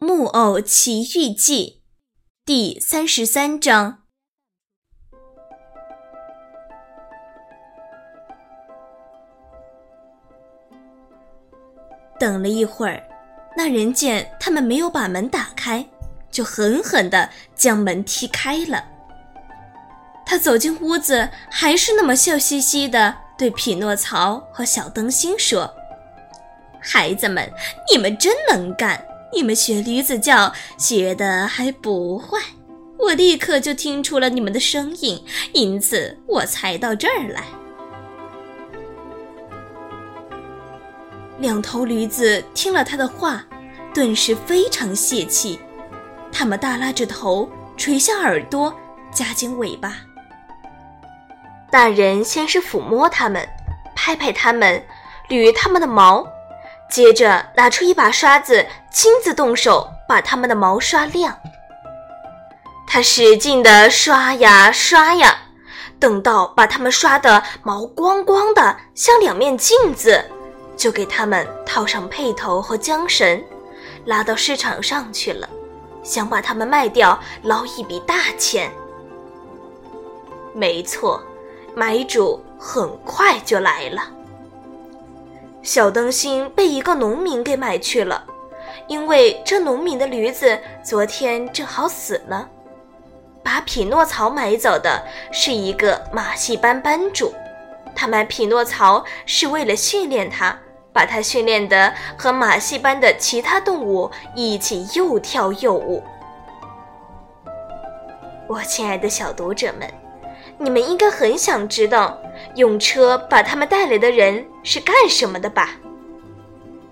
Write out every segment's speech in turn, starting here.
《木偶奇遇记》第三十三章。等了一会儿，那人见他们没有把门打开，就狠狠地将门踢开了。他走进屋子，还是那么笑嘻嘻的对匹诺曹和小灯芯说：“孩子们，你们真能干。”你们学驴子叫，学的还不坏。我立刻就听出了你们的声音，因此我才到这儿来。两头驴子听了他的话，顿时非常泄气，他们耷拉着头，垂下耳朵，夹紧尾巴。大人先是抚摸它们，拍拍它们，捋它们的毛。接着拿出一把刷子，亲自动手把它们的毛刷亮。他使劲地刷呀刷呀，等到把它们刷得毛光光的，像两面镜子，就给它们套上辔头和缰绳，拉到市场上去了，想把它们卖掉，捞一笔大钱。没错，买主很快就来了。小灯芯被一个农民给买去了，因为这农民的驴子昨天正好死了。把匹诺曹买走的是一个马戏班班主，他买匹诺曹是为了训练他，把他训练得和马戏班的其他动物一起又跳又舞。我亲爱的小读者们。你们应该很想知道，用车把他们带来的人是干什么的吧？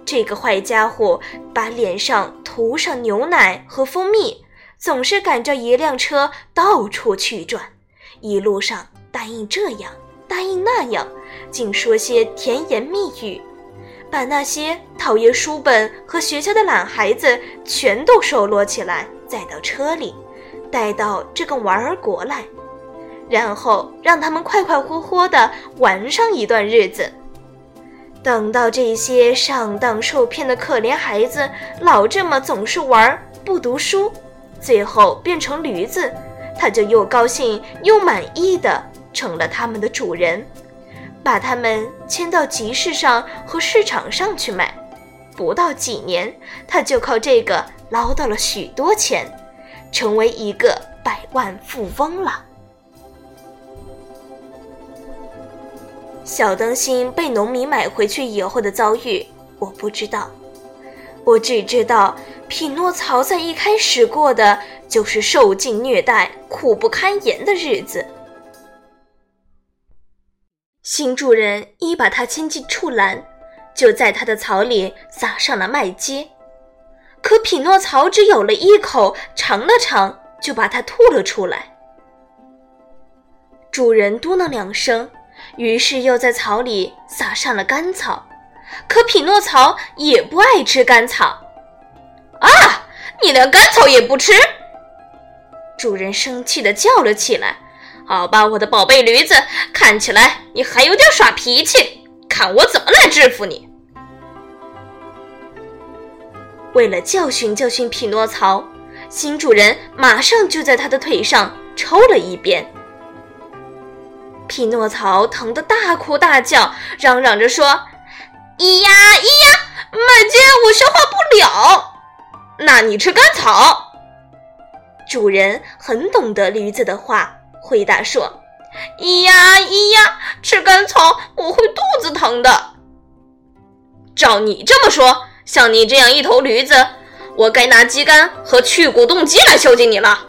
这个坏家伙把脸上涂上牛奶和蜂蜜，总是赶着一辆车到处去转，一路上答应这样，答应那样，竟说些甜言蜜语，把那些讨厌书本和学校的懒孩子全都收罗起来，载到车里，带到这个玩儿国来。然后让他们快快活活的玩上一段日子。等到这些上当受骗的可怜孩子老这么总是玩不读书，最后变成驴子，他就又高兴又满意的成了他们的主人，把他们牵到集市上和市场上去卖。不到几年，他就靠这个捞到了许多钱，成为一个百万富翁了。小灯芯被农民买回去以后的遭遇，我不知道。我只知道，匹诺曹在一开始过的就是受尽虐待、苦不堪言的日子。新主人一把他牵进畜栏，就在他的草里撒上了麦秸。可匹诺曹只咬了一口，尝了尝，就把它吐了出来。主人嘟囔两声。于是又在草里撒上了干草，可匹诺曹也不爱吃干草。啊，你连干草也不吃！主人生气地叫了起来。好吧，我的宝贝驴子，看起来你还有点耍脾气，看我怎么来制服你！为了教训教训匹诺曹，新主人马上就在他的腿上抽了一鞭。匹诺曹疼得大哭大叫，嚷嚷着说：“咿呀咿呀，麦秸我消化不了。”那你吃干草。主人很懂得驴子的话，回答说：“咿呀咿呀，吃干草我会肚子疼的。”照你这么说，像你这样一头驴子，我该拿鸡肝和去骨冻鸡来孝敬你了。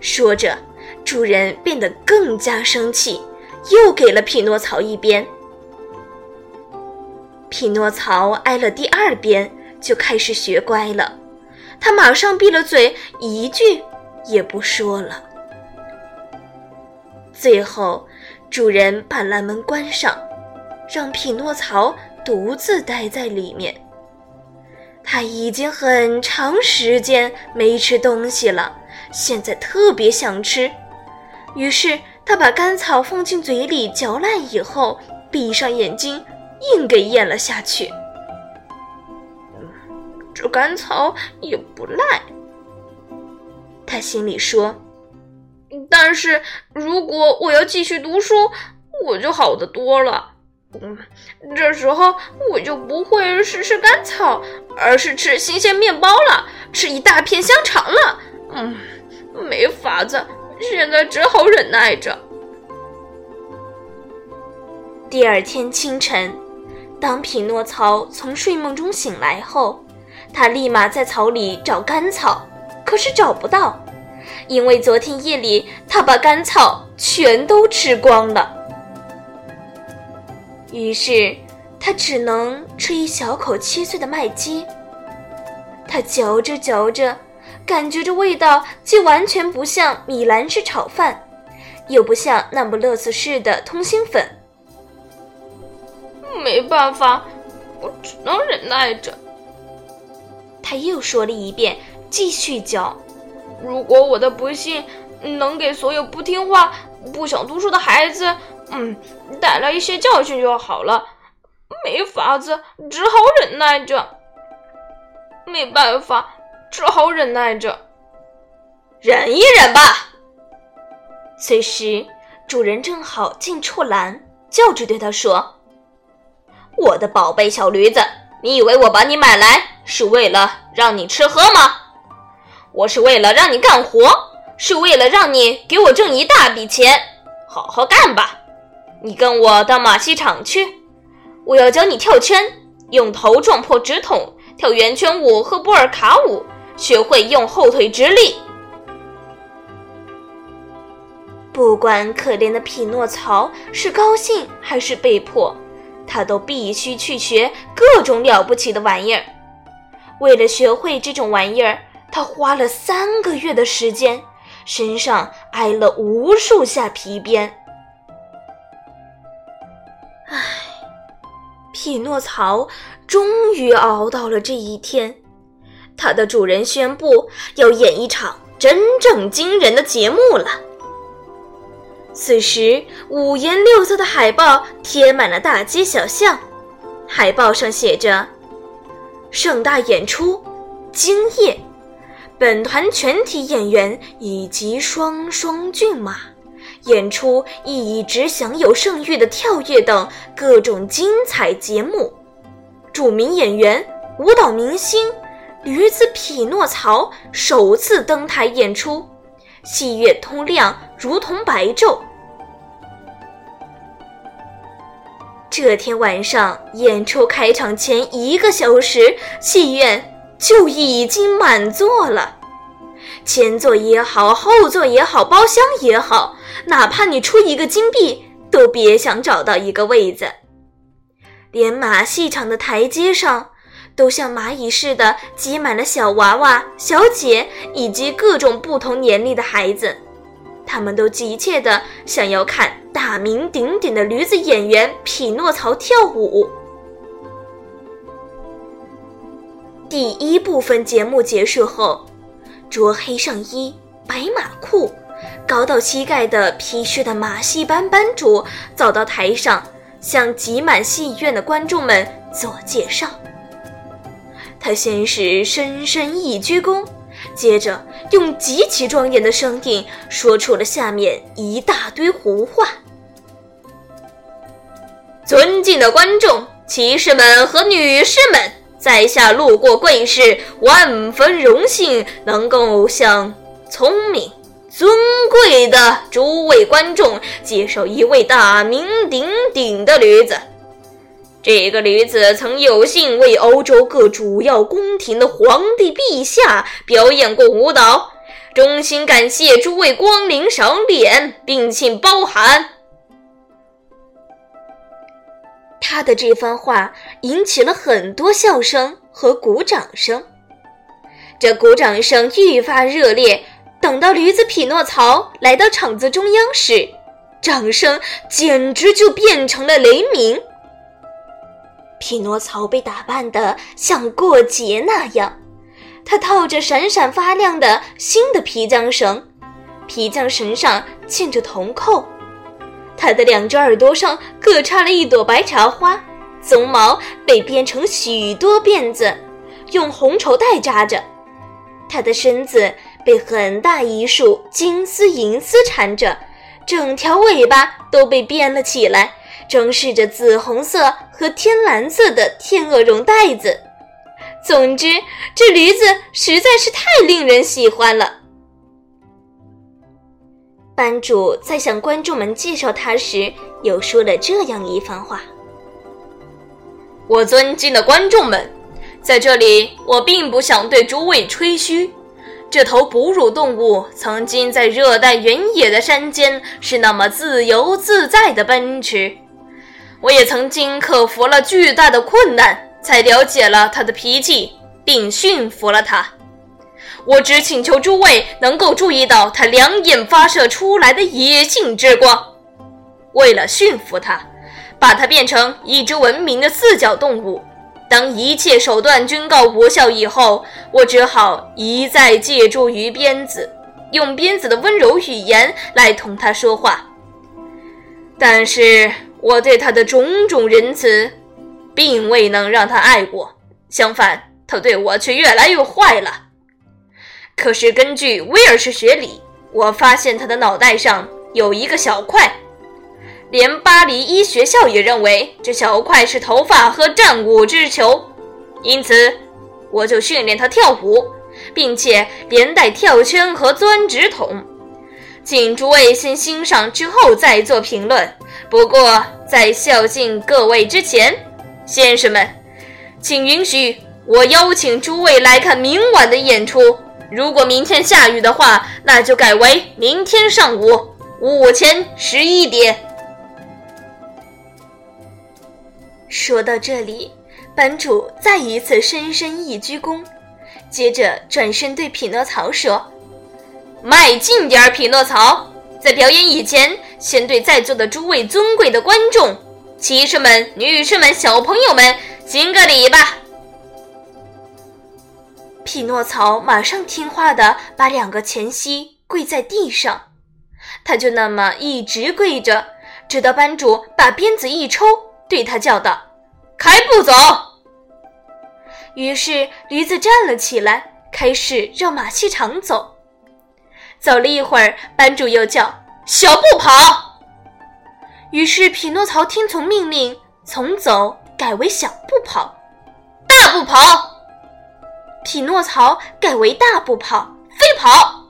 说着。主人变得更加生气，又给了匹诺曹一鞭。匹诺曹挨了第二鞭，就开始学乖了。他马上闭了嘴，一句也不说了。最后，主人把栏门关上，让匹诺曹独自待在里面。他已经很长时间没吃东西了，现在特别想吃。于是他把干草放进嘴里嚼烂以后，闭上眼睛，硬给咽了下去。这甘草也不赖。他心里说：“但是如果我要继续读书，我就好得多了。嗯，这时候我就不会是吃甘草，而是吃新鲜面包了，吃一大片香肠了。嗯，没法子，现在只好忍耐着。”第二天清晨，当匹诺曹从睡梦中醒来后，他立马在草里找干草，可是找不到，因为昨天夜里他把干草全都吃光了。于是他只能吃一小口切碎的麦秸。他嚼着嚼着，感觉这味道既完全不像米兰式炒饭，又不像那不勒斯式的通心粉。没办法，我只能忍耐着。他又说了一遍，继续教。如果我的不幸能给所有不听话、不想读书的孩子，嗯，带来一些教训就好了。没法子，只好忍耐着。没办法，只好忍耐着。忍一忍吧。此时，主人正好进出栏，叫着对他说。我的宝贝小驴子，你以为我把你买来是为了让你吃喝吗？我是为了让你干活，是为了让你给我挣一大笔钱。好好干吧，你跟我到马戏场去，我要教你跳圈，用头撞破纸筒，跳圆圈舞和波尔卡舞，学会用后腿直立。不管可怜的匹诺曹是高兴还是被迫。他都必须去学各种了不起的玩意儿。为了学会这种玩意儿，他花了三个月的时间，身上挨了无数下皮鞭。唉，匹诺曹终于熬到了这一天，他的主人宣布要演一场真正惊人的节目了。此时，五颜六色的海报贴满了大街小巷，海报上写着：“盛大演出，惊夜！本团全体演员以及双双骏马，演出一直享有盛誉的跳跃等各种精彩节目。著名演员、舞蹈明星驴子匹诺曹首次登台演出。”戏院通亮，如同白昼。这天晚上演出开场前一个小时，戏院就已经满座了。前座也好，后座也好，包厢也好，哪怕你出一个金币，都别想找到一个位子。连马戏场的台阶上。都像蚂蚁似的挤满了小娃娃、小姐以及各种不同年龄的孩子，他们都急切地想要看大名鼎鼎的驴子演员匹诺曹跳舞。第一部分节目结束后，着黑上衣、白马裤、高到膝盖的皮靴的马戏班班主走到台上，向挤满戏院的观众们做介绍。他先是深深一鞠躬，接着用极其庄严的声音说出了下面一大堆胡话：“尊敬的观众、骑士们和女士们，在下路过贵市，万分荣幸能够向聪明、尊贵的诸位观众介绍一位大名鼎鼎的驴子。”这个驴子曾有幸为欧洲各主要宫廷的皇帝陛下表演过舞蹈，衷心感谢诸位光临赏脸，并请包涵。他的这番话引起了很多笑声和鼓掌声，这鼓掌声愈发热烈。等到驴子匹诺曹来到场子中央时，掌声简直就变成了雷鸣。匹诺曹被打扮得像过节那样，他套着闪闪发亮的新的皮缰绳，皮缰绳上嵌着铜扣，他的两只耳朵上各插了一朵白茶花，鬃毛被编成许多辫子，用红绸带扎着，它的身子被很大一束金丝银丝缠着，整条尾巴都被编了起来，装饰着紫红色和天蓝色的天鹅绒带子。总之，这驴子实在是太令人喜欢了。班主在向观众们介绍他时，又说了这样一番话：“我尊敬的观众们，在这里，我并不想对诸位吹嘘。这头哺乳动物曾经在热带原野的山间是那么自由自在的奔驰，我也曾经克服了巨大的困难。”才了解了他的脾气，并驯服了他。我只请求诸位能够注意到他两眼发射出来的野性之光。为了驯服他，把它变成一只文明的四脚动物，当一切手段均告无效以后，我只好一再借助于鞭子，用鞭子的温柔语言来同他说话。但是我对他的种种仁慈。并未能让他爱我，相反，他对我却越来越坏了。可是根据威尔士学理，我发现他的脑袋上有一个小块，连巴黎医学校也认为这小块是头发和战舞之球，因此我就训练他跳舞，并且连带跳圈和钻纸筒。请诸位先欣赏，之后再做评论。不过在孝敬各位之前。先生们，请允许我邀请诸位来看明晚的演出。如果明天下雨的话，那就改为明天上午午前十一点。说到这里，班主再一次深深一鞠躬，接着转身对匹诺曹说：“迈近点儿，匹诺曹，在表演以前，先对在座的诸位尊贵的观众。”骑士们、女士们、小朋友们，行个礼吧！匹诺曹马上听话的把两个前膝跪在地上，他就那么一直跪着，直到班主把鞭子一抽，对他叫道：“开步走！”于是驴子站了起来，开始绕马戏场走。走了一会儿，班主又叫：“小步跑！”于是，匹诺曹听从命令，从走改为小步跑，大步跑。匹诺曹改为大步跑，飞跑。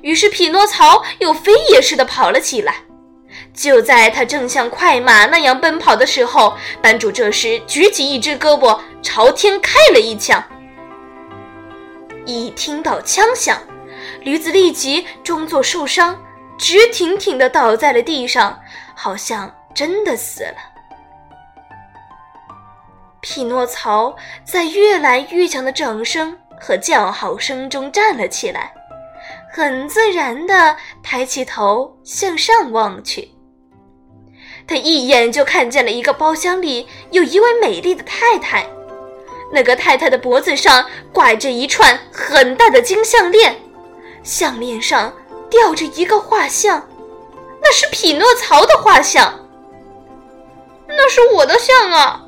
于是，匹诺曹又飞也似的跑了起来。就在他正像快马那样奔跑的时候，班主这时举起一只胳膊朝天开了一枪。一听到枪响，驴子立即装作受伤，直挺挺地倒在了地上。好像真的死了。匹诺曹在越来越强的掌声和叫好声中站了起来，很自然地抬起头向上望去。他一眼就看见了一个包厢里有一位美丽的太太，那个太太的脖子上挂着一串很大的金项链，项链上吊着一个画像。那是匹诺曹的画像，那是我的像啊！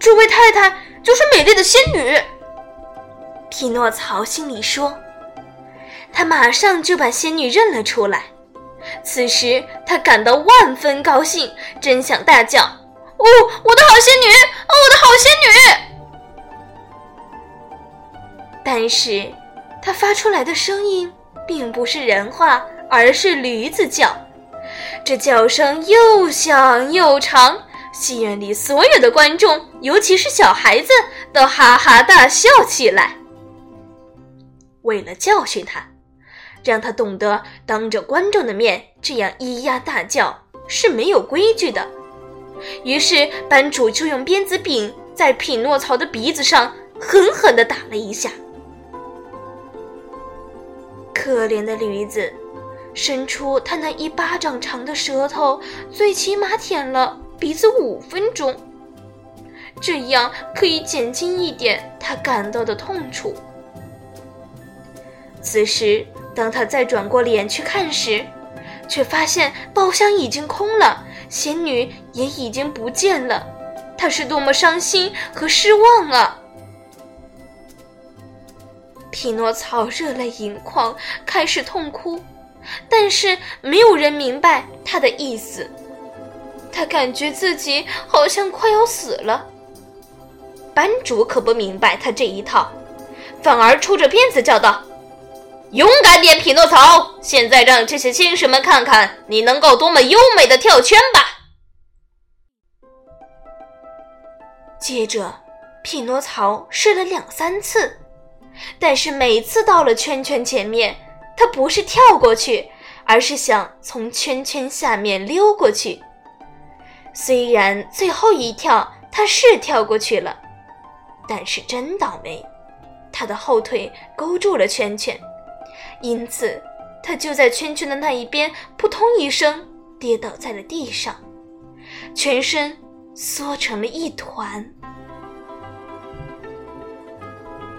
这位太太就是美丽的仙女。匹诺曹心里说，他马上就把仙女认了出来。此时他感到万分高兴，真想大叫：“哦，我的好仙女！哦，我的好仙女！”但是，他发出来的声音并不是人话，而是驴子叫。这叫声又响又长，戏院里所有的观众，尤其是小孩子，都哈哈大笑起来。为了教训他，让他懂得当着观众的面这样咿呀大叫是没有规矩的，于是班主就用鞭子柄在匹诺曹的鼻子上狠狠地打了一下。可怜的驴子。伸出他那一巴掌长的舌头，最起码舔了鼻子五分钟，这样可以减轻一点他感到的痛楚。此时，当他再转过脸去看时，却发现包厢已经空了，仙女也已经不见了。他是多么伤心和失望啊！匹诺曹热泪盈眶，开始痛哭，但是没有人明白他的意思。他感觉自己好像快要死了。班主可不明白他这一套，反而抽着鞭子叫道：“勇敢点，匹诺曹！现在让这些先生们看看你能够多么优美的跳圈吧！”接着，匹诺曹试了两三次。但是每次到了圈圈前面，他不是跳过去，而是想从圈圈下面溜过去。虽然最后一跳他是跳过去了，但是真倒霉，他的后腿勾住了圈圈，因此他就在圈圈的那一边扑通一声跌倒在了地上，全身缩成了一团。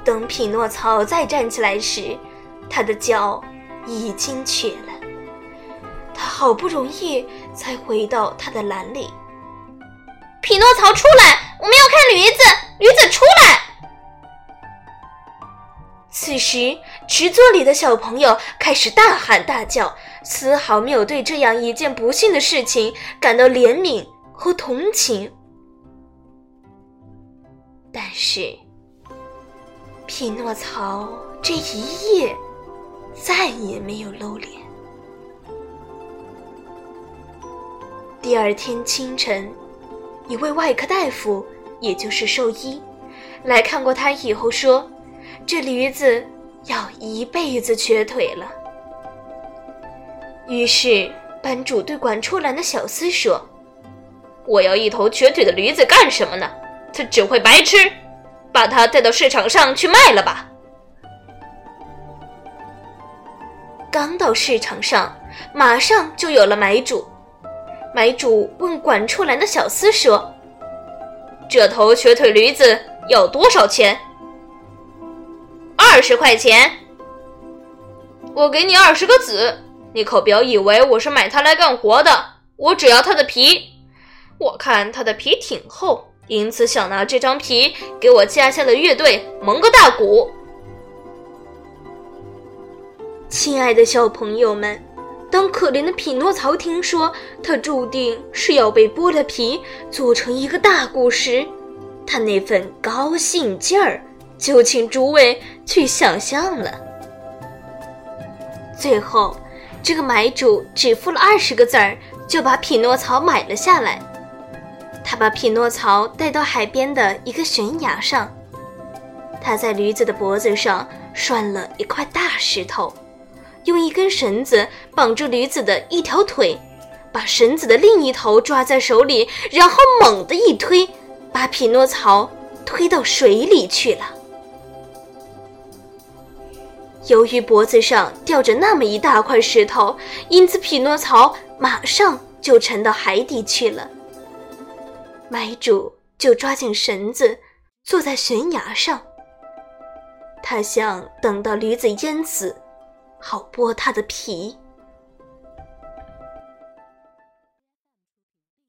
等匹诺曹再站起来时，他的脚已经瘸了。他好不容易才回到他的篮里。匹诺曹，出来！我们要看驴子，驴子出来！此时，池座里的小朋友开始大喊大叫，丝毫没有对这样一件不幸的事情感到怜悯和同情。但是。匹诺曹这一夜再也没有露脸。第二天清晨，一位外科大夫，也就是兽医，来看过他以后说：“这驴子要一辈子瘸腿了。”于是班主对管出栏的小厮说：“我要一头瘸腿的驴子干什么呢？它只会白吃。”把它带到市场上去卖了吧。刚到市场上，马上就有了买主。买主问管出栏的小厮说：“这头瘸腿驴子要多少钱？”“二十块钱。”“我给你二十个子，你可不要以为我是买它来干活的。我只要它的皮，我看它的皮挺厚。”因此，想拿这张皮给我家乡的乐队蒙个大鼓。亲爱的小朋友们，当可怜的匹诺曹听说他注定是要被剥了皮做成一个大鼓时，他那份高兴劲儿，就请诸位去想象了。最后，这个买主只付了二十个子儿，就把匹诺曹买了下来。他把匹诺曹带到海边的一个悬崖上，他在驴子的脖子上拴了一块大石头，用一根绳子绑住驴子的一条腿，把绳子的另一头抓在手里，然后猛地一推，把匹诺曹推到水里去了。由于脖子上吊着那么一大块石头，因此匹诺曹马上就沉到海底去了。买主就抓紧绳子，坐在悬崖上。他想等到驴子淹死，好剥他的皮。